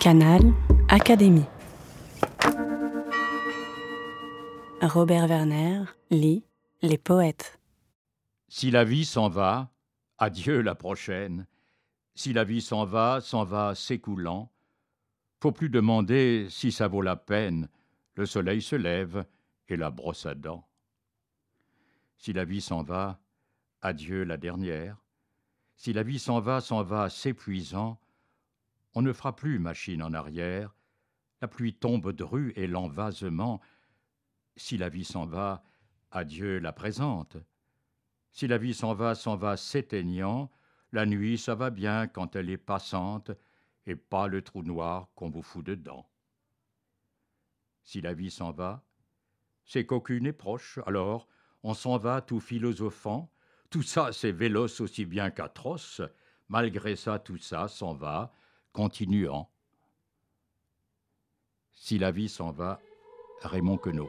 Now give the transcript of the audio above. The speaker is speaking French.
Canal Académie. Robert Werner lit Les poètes. Si la vie s'en va, adieu la prochaine. Si la vie s'en va, s'en va s'écoulant. Faut plus demander si ça vaut la peine. Le soleil se lève et la brosse à dents. Si la vie s'en va, adieu la dernière. Si la vie s'en va, s'en va s'épuisant, on ne fera plus machine en arrière. La pluie tombe dru et l'envasement. Si la vie s'en va, adieu la présente. Si la vie s'en va, s'en va s'éteignant, la nuit ça va bien quand elle est passante, et pas le trou noir qu'on vous fout dedans. Si la vie s'en va, c'est qu'aucune est proche, alors on s'en va tout philosophant, tout ça c'est véloce aussi bien qu'atroce, malgré ça tout ça s'en va, continuant. Si la vie s'en va, Raymond Queneau.